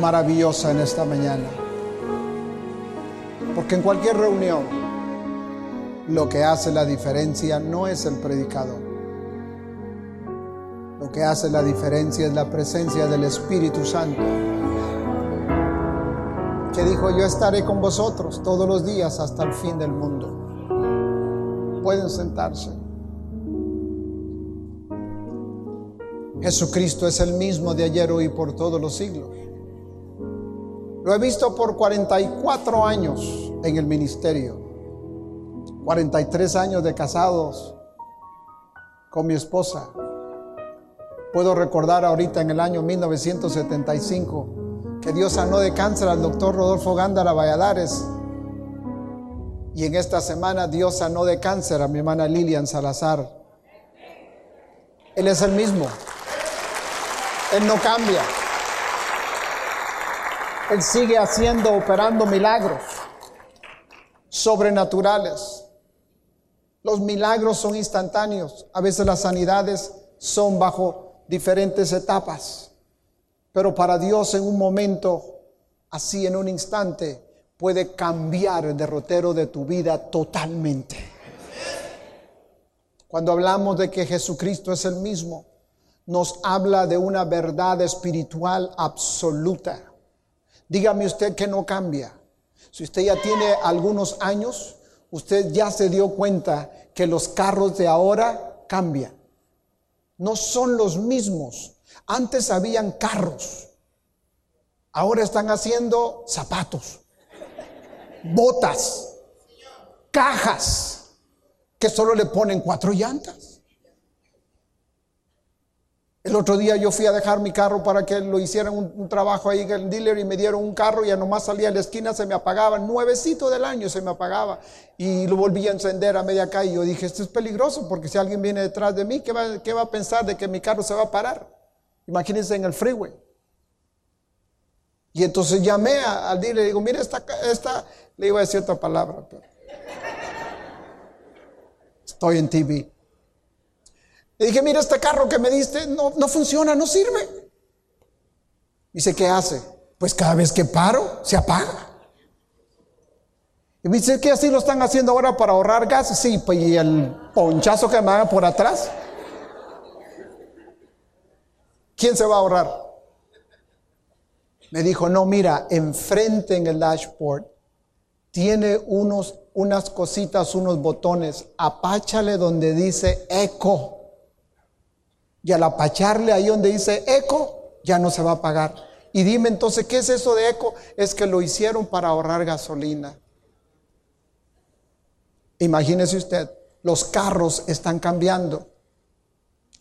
maravillosa en esta mañana. Porque en cualquier reunión lo que hace la diferencia no es el predicador. Lo que hace la diferencia es la presencia del Espíritu Santo. Que dijo, yo estaré con vosotros todos los días hasta el fin del mundo. Pueden sentarse. Jesucristo es el mismo de ayer, hoy y por todos los siglos. Lo he visto por 44 años en el ministerio. 43 años de casados con mi esposa. Puedo recordar ahorita en el año 1975 que Dios sanó de cáncer al doctor Rodolfo Gándara Valladares. Y en esta semana Dios sanó de cáncer a mi hermana Lilian Salazar. Él es el mismo. Él no cambia. Él sigue haciendo, operando milagros sobrenaturales. Los milagros son instantáneos. A veces las sanidades son bajo diferentes etapas. Pero para Dios en un momento, así en un instante, puede cambiar el derrotero de tu vida totalmente. Cuando hablamos de que Jesucristo es el mismo, nos habla de una verdad espiritual absoluta. Dígame usted que no cambia. Si usted ya tiene algunos años, usted ya se dio cuenta que los carros de ahora cambian. No son los mismos. Antes habían carros. Ahora están haciendo zapatos, botas, cajas, que solo le ponen cuatro llantas. El otro día yo fui a dejar mi carro para que lo hicieran un, trabajo ahí en el dealer y me dieron un carro y ya nomás salía a la esquina, se me apagaba, nuevecito del año se me apagaba y lo volví a encender a media calle. Yo dije, esto es peligroso porque si alguien viene detrás de mí, ¿qué va, qué va a pensar de que mi carro se va a parar? Imagínense en el freeway. Y entonces llamé al dealer y digo, mire, esta, esta, le iba a decir otra palabra, pero estoy en TV. Le dije, mira, este carro que me diste no, no funciona, no sirve. Dice, ¿qué hace? Pues cada vez que paro, se apaga. Y me dice que así lo están haciendo ahora para ahorrar gas. Sí, pues y el ponchazo que me haga por atrás. ¿Quién se va a ahorrar? Me dijo, no, mira, enfrente en el dashboard tiene unos, unas cositas, unos botones. Apáchale donde dice eco. Y al apacharle ahí donde dice eco, ya no se va a pagar. Y dime entonces, ¿qué es eso de eco? Es que lo hicieron para ahorrar gasolina. Imagínese usted, los carros están cambiando.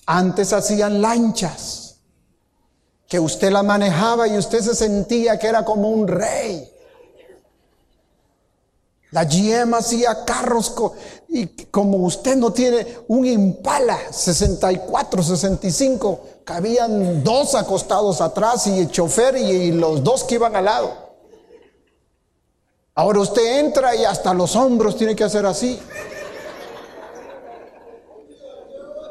Antes hacían lanchas, que usted la manejaba y usted se sentía que era como un rey. La GM hacía carros y como usted no tiene un Impala 64, 65, cabían dos acostados atrás y el chofer y, los dos que iban al lado. Ahora usted entra y hasta los hombros tiene que hacer así.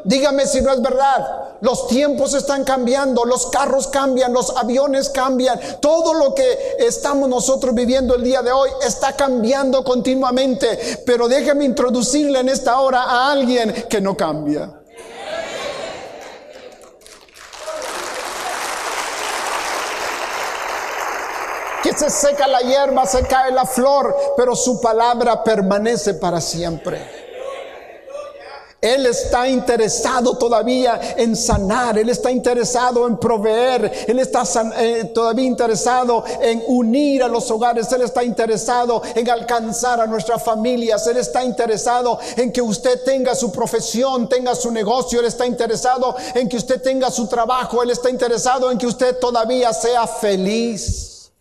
Dígame si no es verdad. Los tiempos están cambiando, los carros cambian, los aviones cambian. Todo lo que estamos nosotros viviendo el día de hoy está cambiando continuamente. Pero déjeme introducirle en esta hora a alguien que no cambia. que se seca la hierba, se cae la flor, pero su palabra permanece para siempre. Él está interesado todavía en sanar, Él está interesado en proveer, Él está eh, todavía interesado en unir a los hogares, Él está interesado en alcanzar a nuestras familias, Él está interesado en que usted tenga su profesión, tenga su negocio, Él está interesado en que usted tenga su trabajo, Él está interesado en que usted todavía sea feliz.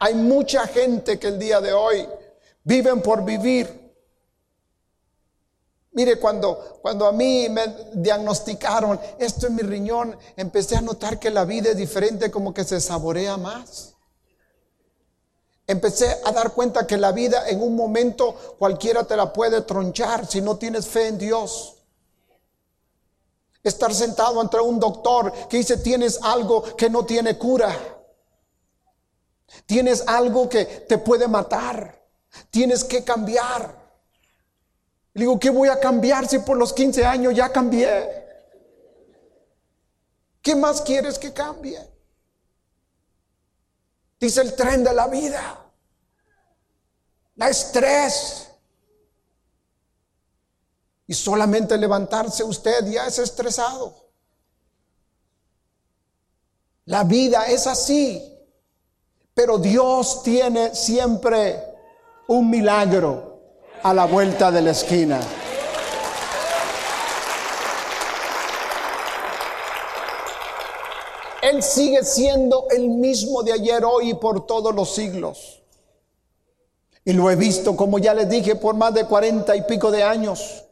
Hay mucha gente que el día de hoy viven por vivir. Mire, cuando, cuando a mí me diagnosticaron esto en mi riñón, empecé a notar que la vida es diferente, como que se saborea más. Empecé a dar cuenta que la vida en un momento cualquiera te la puede tronchar si no tienes fe en Dios. Estar sentado ante un doctor que dice tienes algo que no tiene cura. Tienes algo que te puede matar. Tienes que cambiar. Le digo, ¿qué voy a cambiar si por los 15 años ya cambié? ¿Qué más quieres que cambie? Dice el tren de la vida. La estrés. Y solamente levantarse usted ya es estresado. La vida es así. Pero Dios tiene siempre un milagro a la vuelta de la esquina. Él sigue siendo el mismo de ayer, hoy y por todos los siglos. Y lo he visto, como ya les dije, por más de cuarenta y pico de años.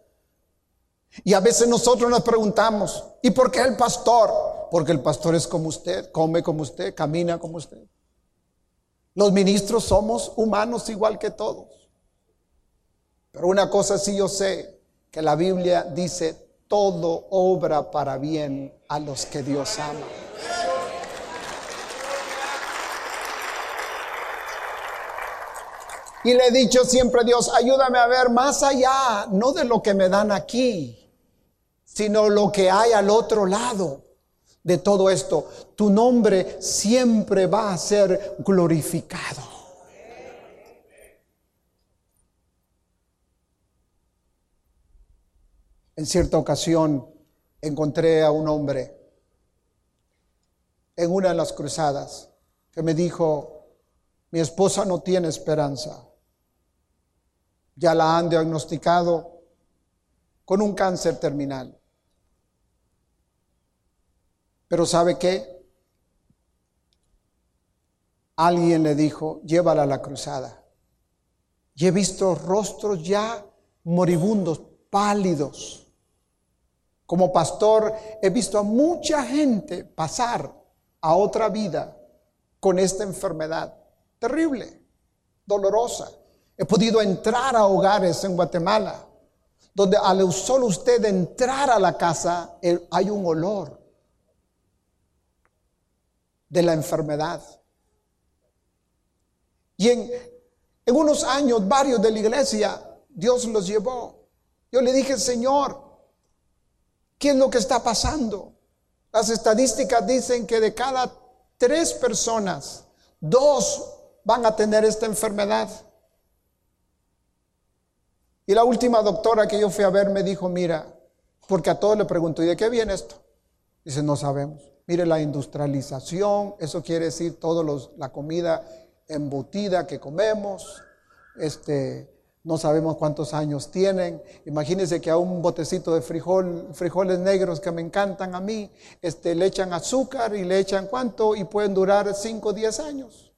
Y a veces nosotros nos preguntamos, ¿y por qué el pastor? Porque el pastor es como usted, come como usted, camina como usted. Los ministros somos humanos igual que todos. Pero una cosa sí yo sé, que la Biblia dice, todo obra para bien a los que Dios ama. Y le he dicho siempre a Dios, ayúdame a ver más allá, no de lo que me dan aquí, sino lo que hay al otro lado de todo esto, tu nombre siempre va a ser glorificado. En cierta ocasión encontré a un hombre en una de las cruzadas que me dijo, mi esposa no tiene esperanza. Ya la han diagnosticado con un cáncer terminal. Pero ¿sabe qué? Alguien le dijo, llévala a la cruzada. Y he visto rostros ya moribundos, pálidos. Como pastor he visto a mucha gente pasar a otra vida con esta enfermedad terrible, dolorosa. He podido entrar a hogares en Guatemala donde al solo usted entrar a la casa hay un olor de la enfermedad. Y en, en unos años, varios de la iglesia, Dios los llevó. Yo le dije, Señor, ¿qué es lo que está pasando? Las estadísticas dicen que de cada tres personas, dos van a tener esta enfermedad. Y la última doctora que yo fui a ver me dijo, mira, porque a todos le pregunto, ¿y de qué viene esto? Dice, no sabemos. Mire la industrialización, eso quiere decir toda la comida embutida que comemos, este, no sabemos cuántos años tienen. Imagínense que a un botecito de frijol, frijoles negros que me encantan a mí, este, le echan azúcar y le echan cuánto y pueden durar 5 o 10 años.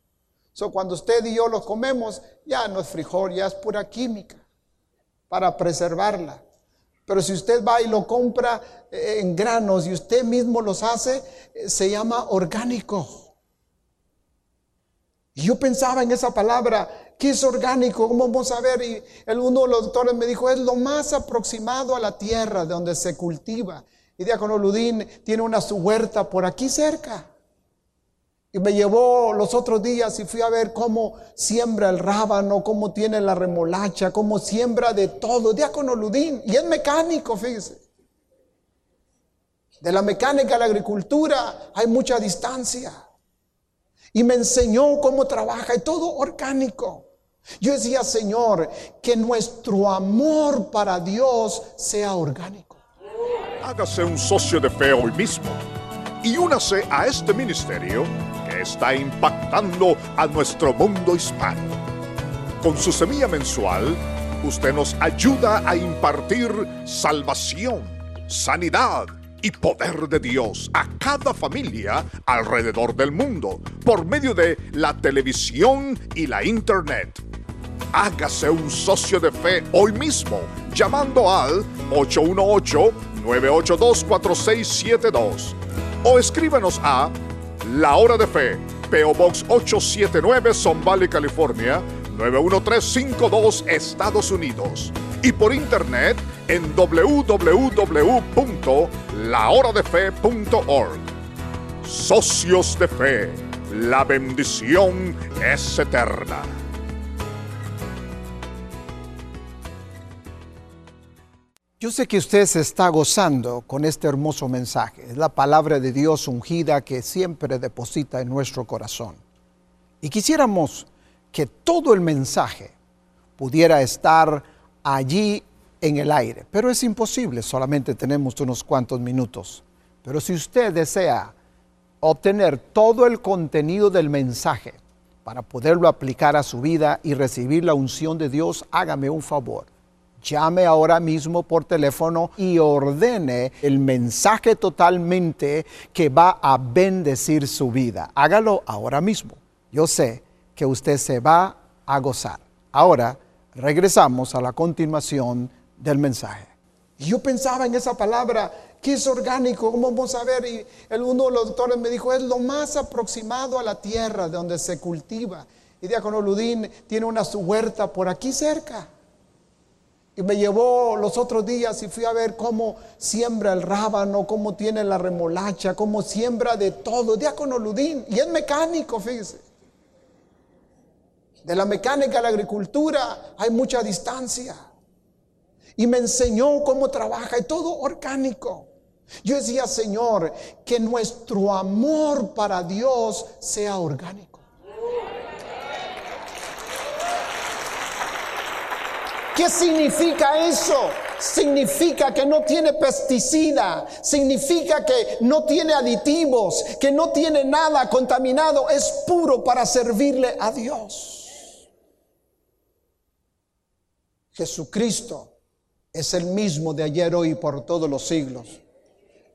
So, cuando usted y yo los comemos, ya no es frijol, ya es pura química para preservarla. Pero si usted va y lo compra eh, en granos y usted mismo los hace, eh, se llama orgánico. Yo pensaba en esa palabra, ¿qué es orgánico? ¿Cómo vamos a ver? Y el, uno de los doctores me dijo, es lo más aproximado a la tierra de donde se cultiva. Y Diácono Ludín tiene una su huerta por aquí cerca. Y me llevó los otros días y fui a ver cómo siembra el rábano, cómo tiene la remolacha, cómo siembra de todo. Diácono Ludín. Y es mecánico, fíjese. De la mecánica a la agricultura hay mucha distancia. Y me enseñó cómo trabaja y todo orgánico. Yo decía, Señor, que nuestro amor para Dios sea orgánico. Hágase un socio de fe hoy mismo y únase a este ministerio que está impactando a nuestro mundo hispano. Con su semilla mensual, usted nos ayuda a impartir salvación, sanidad, y poder de Dios a cada familia alrededor del mundo por medio de la televisión y la internet. Hágase un socio de fe hoy mismo llamando al 818-982-4672 o escríbanos a La Hora de Fe, PO Box 879, Son Valley, California 91352, Estados Unidos y por internet en www.lahoradefe.org. Socios de Fe, la bendición es eterna. Yo sé que usted se está gozando con este hermoso mensaje. Es la palabra de Dios ungida que siempre deposita en nuestro corazón. Y quisiéramos que todo el mensaje pudiera estar allí en el aire, pero es imposible, solamente tenemos unos cuantos minutos. Pero si usted desea obtener todo el contenido del mensaje para poderlo aplicar a su vida y recibir la unción de Dios, hágame un favor. Llame ahora mismo por teléfono y ordene el mensaje totalmente que va a bendecir su vida. Hágalo ahora mismo. Yo sé que usted se va a gozar. Ahora, regresamos a la continuación del mensaje. Yo pensaba en esa palabra, que es orgánico, ¿cómo vamos a ver? Y el, uno de los doctores me dijo, es lo más aproximado a la tierra de donde se cultiva. Y Diácono Ludín tiene una huerta por aquí cerca. Y me llevó los otros días y fui a ver cómo siembra el rábano, cómo tiene la remolacha, cómo siembra de todo. Diácono Ludín, y es mecánico, fíjese. De la mecánica a la agricultura hay mucha distancia. Y me enseñó cómo trabaja y todo orgánico. Yo decía, Señor, que nuestro amor para Dios sea orgánico. ¿Qué significa eso? Significa que no tiene pesticida, significa que no tiene aditivos, que no tiene nada contaminado, es puro para servirle a Dios. Jesucristo es el mismo de ayer, hoy y por todos los siglos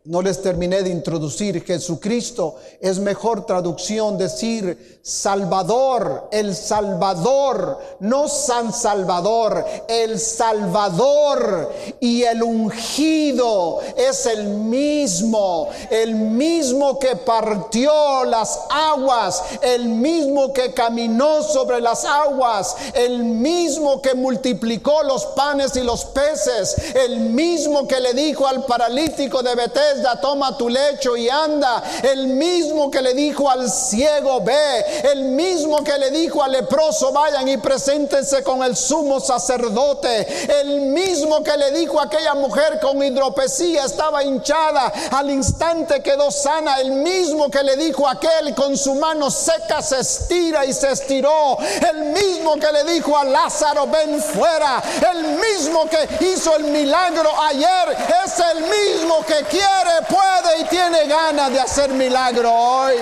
no les terminé de introducir, Jesucristo. Es mejor traducción decir Salvador, el Salvador, no San Salvador, el Salvador y el ungido es el mismo, el mismo que partió las aguas, el mismo que caminó sobre las aguas, el mismo que multiplicó los panes y los peces, el mismo que le dijo al paralítico de Betel, toma tu lecho y anda. El mismo que le dijo al ciego, ve. El mismo que le dijo al leproso, vayan y preséntense con el sumo sacerdote. El mismo que le dijo a aquella mujer con hidropesía, estaba hinchada, al instante quedó sana. El mismo que le dijo a aquel con su mano seca se estira y se estiró. El mismo que le dijo a Lázaro, ven fuera. El mismo que hizo el milagro ayer es el mismo que quiere puede y tiene ganas de hacer milagro hoy.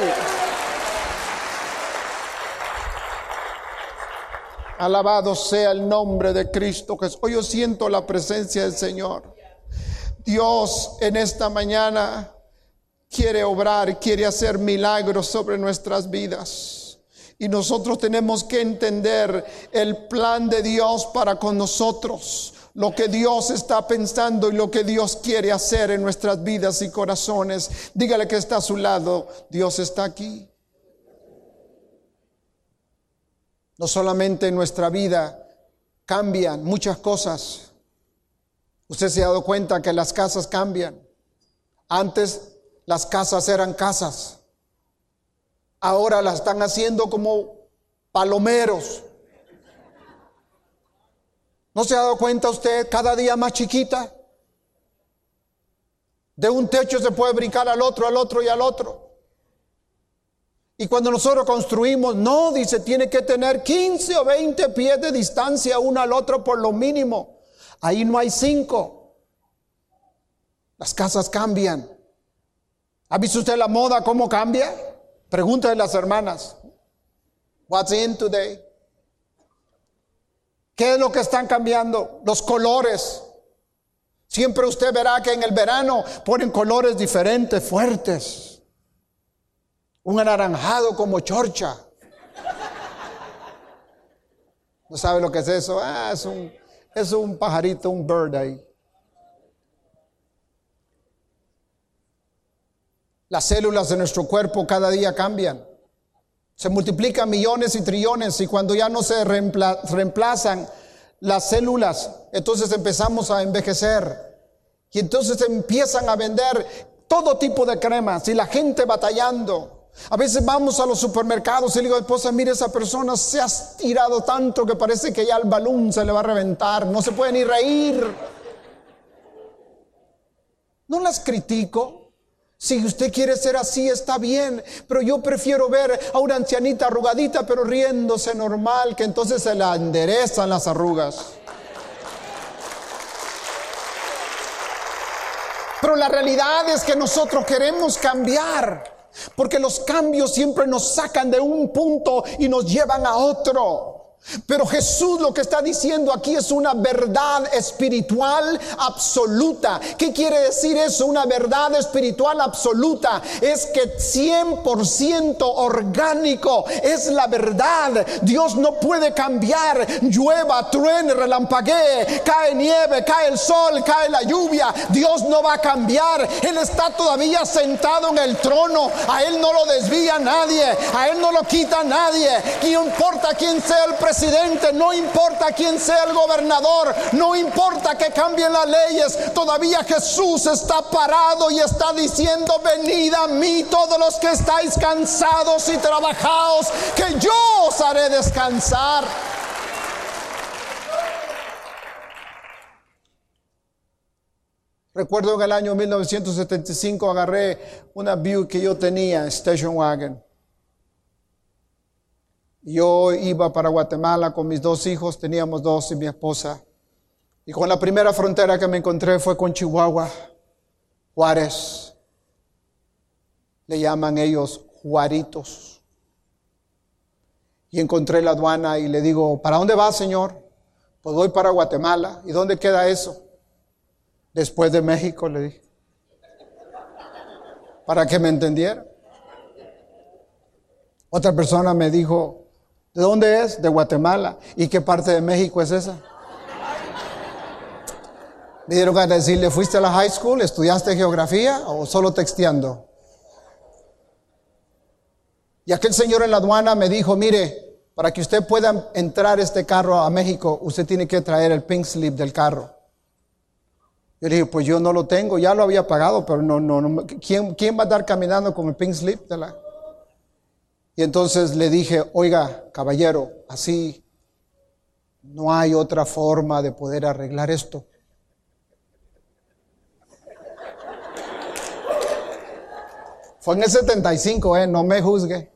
Alabado sea el nombre de Cristo Jesús. Hoy yo siento la presencia del Señor. Dios en esta mañana quiere obrar, quiere hacer milagros sobre nuestras vidas. Y nosotros tenemos que entender el plan de Dios para con nosotros lo que Dios está pensando y lo que Dios quiere hacer en nuestras vidas y corazones. Dígale que está a su lado, Dios está aquí. No solamente en nuestra vida cambian muchas cosas. Usted se ha dado cuenta que las casas cambian. Antes las casas eran casas. Ahora las están haciendo como palomeros. ¿No se ha dado cuenta usted cada día más chiquita? De un techo se puede brincar al otro, al otro y al otro. Y cuando nosotros construimos, no, dice, tiene que tener 15 o 20 pies de distancia uno al otro por lo mínimo. Ahí no hay cinco. Las casas cambian. ¿Ha visto usted la moda cómo cambia? Pregúntale a las hermanas. What's in today? ¿Qué es lo que están cambiando? Los colores. Siempre usted verá que en el verano ponen colores diferentes, fuertes. Un anaranjado como chorcha. ¿No sabe lo que es eso? Ah, es un, es un pajarito, un bird ahí. Las células de nuestro cuerpo cada día cambian. Se multiplican millones y trillones y cuando ya no se reemplazan las células, entonces empezamos a envejecer. Y entonces empiezan a vender todo tipo de cremas y la gente batallando. A veces vamos a los supermercados y le digo, esposa, mire, esa persona se ha tirado tanto que parece que ya el balón se le va a reventar, no se puede ni reír. No las critico, si usted quiere ser así, está bien, pero yo prefiero ver a una ancianita arrugadita, pero riéndose normal, que entonces se la enderezan las arrugas. Pero la realidad es que nosotros queremos cambiar, porque los cambios siempre nos sacan de un punto y nos llevan a otro. Pero Jesús lo que está diciendo aquí es una verdad espiritual absoluta. ¿Qué quiere decir eso? Una verdad espiritual absoluta es que 100% orgánico es la verdad. Dios no puede cambiar. Llueva, truene, relampaguee, cae nieve, cae el sol, cae la lluvia. Dios no va a cambiar. Él está todavía sentado en el trono. A Él no lo desvía nadie. A Él no lo quita nadie. Importa quién sea el presidente presidente, no importa quién sea el gobernador, no importa que cambien las leyes, todavía Jesús está parado y está diciendo, venid a mí todos los que estáis cansados y trabajados, que yo os haré descansar. Recuerdo en el año 1975 agarré una Buick que yo tenía, Station Wagon. Yo iba para Guatemala con mis dos hijos, teníamos dos y mi esposa. Y con la primera frontera que me encontré fue con Chihuahua, Juárez. Le llaman ellos Juaritos. Y encontré la aduana y le digo, ¿para dónde va, señor? Pues voy para Guatemala. ¿Y dónde queda eso? Después de México, le dije. Para que me entendiera. Otra persona me dijo, ¿De dónde es? De Guatemala. ¿Y qué parte de México es esa? Me dieron a decirle, ¿fuiste a la high school? ¿Estudiaste geografía o solo texteando? Y aquel señor en la aduana me dijo, mire, para que usted pueda entrar este carro a México, usted tiene que traer el pink slip del carro. Yo le dije, pues yo no lo tengo, ya lo había pagado, pero no, no, no. ¿Quién, quién va a estar caminando con el pink slip de la... Y entonces le dije, oiga, caballero, así no hay otra forma de poder arreglar esto. Fue en el 75, ¿eh? No me juzgue.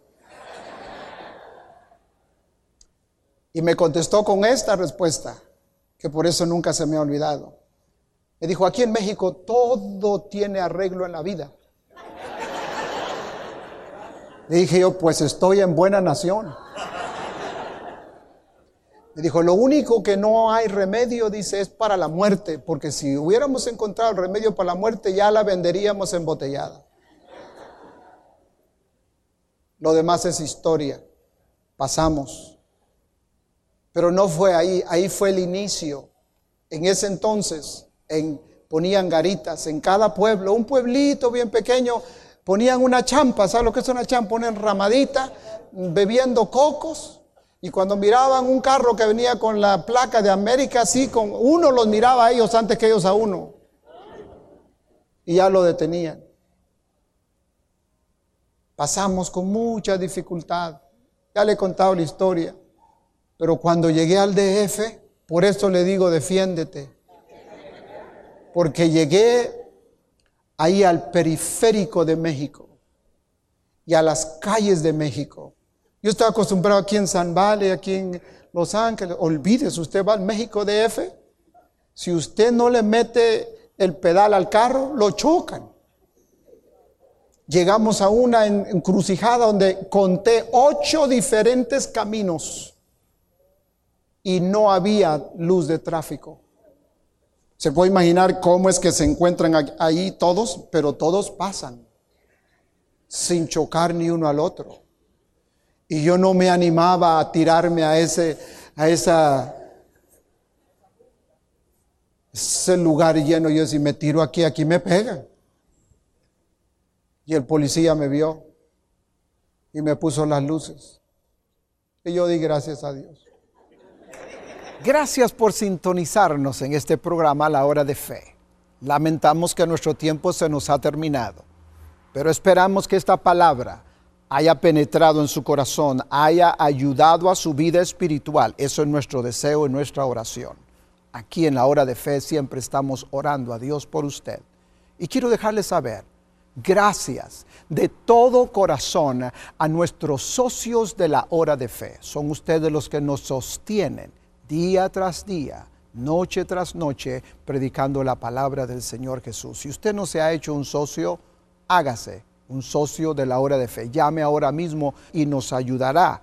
Y me contestó con esta respuesta, que por eso nunca se me ha olvidado. Me dijo, aquí en México todo tiene arreglo en la vida. Le dije yo, pues estoy en buena nación. Me dijo, lo único que no hay remedio, dice, es para la muerte, porque si hubiéramos encontrado el remedio para la muerte, ya la venderíamos embotellada. Lo demás es historia. Pasamos. Pero no fue ahí, ahí fue el inicio. En ese entonces, en, ponían garitas en cada pueblo, un pueblito bien pequeño, ponían una champa, ¿sabes lo que es una champa? Ponen ramadita, bebiendo cocos. Y cuando miraban un carro que venía con la placa de América, así, con uno los miraba a ellos antes que ellos a uno. Y ya lo detenían. Pasamos con mucha dificultad. Ya le he contado la historia. Pero cuando llegué al DF, por eso le digo, defiéndete. Porque llegué ahí al periférico de México y a las calles de México. Yo estaba acostumbrado aquí en San Vale, aquí en Los Ángeles. Olvídese, usted va al México DF. Si usted no le mete el pedal al carro, lo chocan. Llegamos a una encrucijada donde conté ocho diferentes caminos y no había luz de tráfico. Se puede imaginar cómo es que se encuentran ahí todos, pero todos pasan sin chocar ni uno al otro. Y yo no me animaba a tirarme a ese, a esa, ese lugar lleno. Yo si me tiro aquí, aquí me pegan. Y el policía me vio y me puso las luces. Y yo di gracias a Dios. Gracias por sintonizarnos en este programa La Hora de Fe. Lamentamos que nuestro tiempo se nos ha terminado, pero esperamos que esta palabra haya penetrado en su corazón, haya ayudado a su vida espiritual. Eso es nuestro deseo y nuestra oración. Aquí en la hora de fe siempre estamos orando a Dios por usted. Y quiero dejarle saber, gracias de todo corazón a nuestros socios de la hora de fe. Son ustedes los que nos sostienen día tras día, noche tras noche, predicando la palabra del Señor Jesús. Si usted no se ha hecho un socio, hágase un socio de la hora de fe. Llame ahora mismo y nos ayudará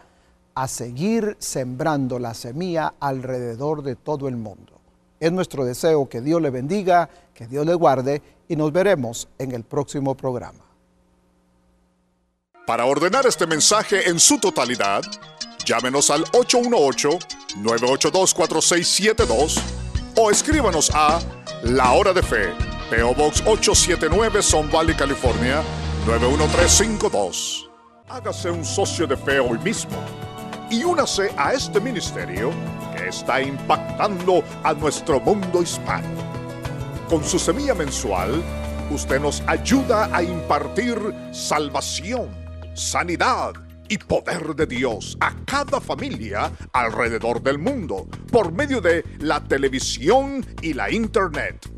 a seguir sembrando la semilla alrededor de todo el mundo. Es nuestro deseo que Dios le bendiga, que Dios le guarde y nos veremos en el próximo programa. Para ordenar este mensaje en su totalidad, Llámenos al 818-982-4672 o escríbanos a La Hora de Fe, PO Box 879 Son Valley, California 91352. Hágase un socio de fe hoy mismo y únase a este ministerio que está impactando a nuestro mundo hispano. Con su semilla mensual, usted nos ayuda a impartir salvación, sanidad, y poder de Dios a cada familia alrededor del mundo por medio de la televisión y la internet.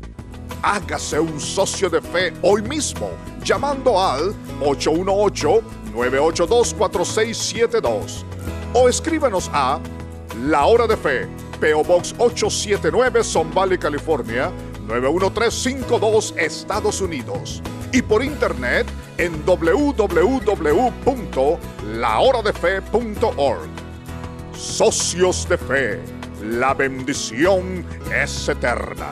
Hágase un socio de fe hoy mismo llamando al 818-982-4672 o escríbanos a La Hora de Fe, PO Box 879 Son Valley, California 91352 Estados Unidos y por internet en www.lahoradefe.org. Socios de Fe, la bendición es eterna.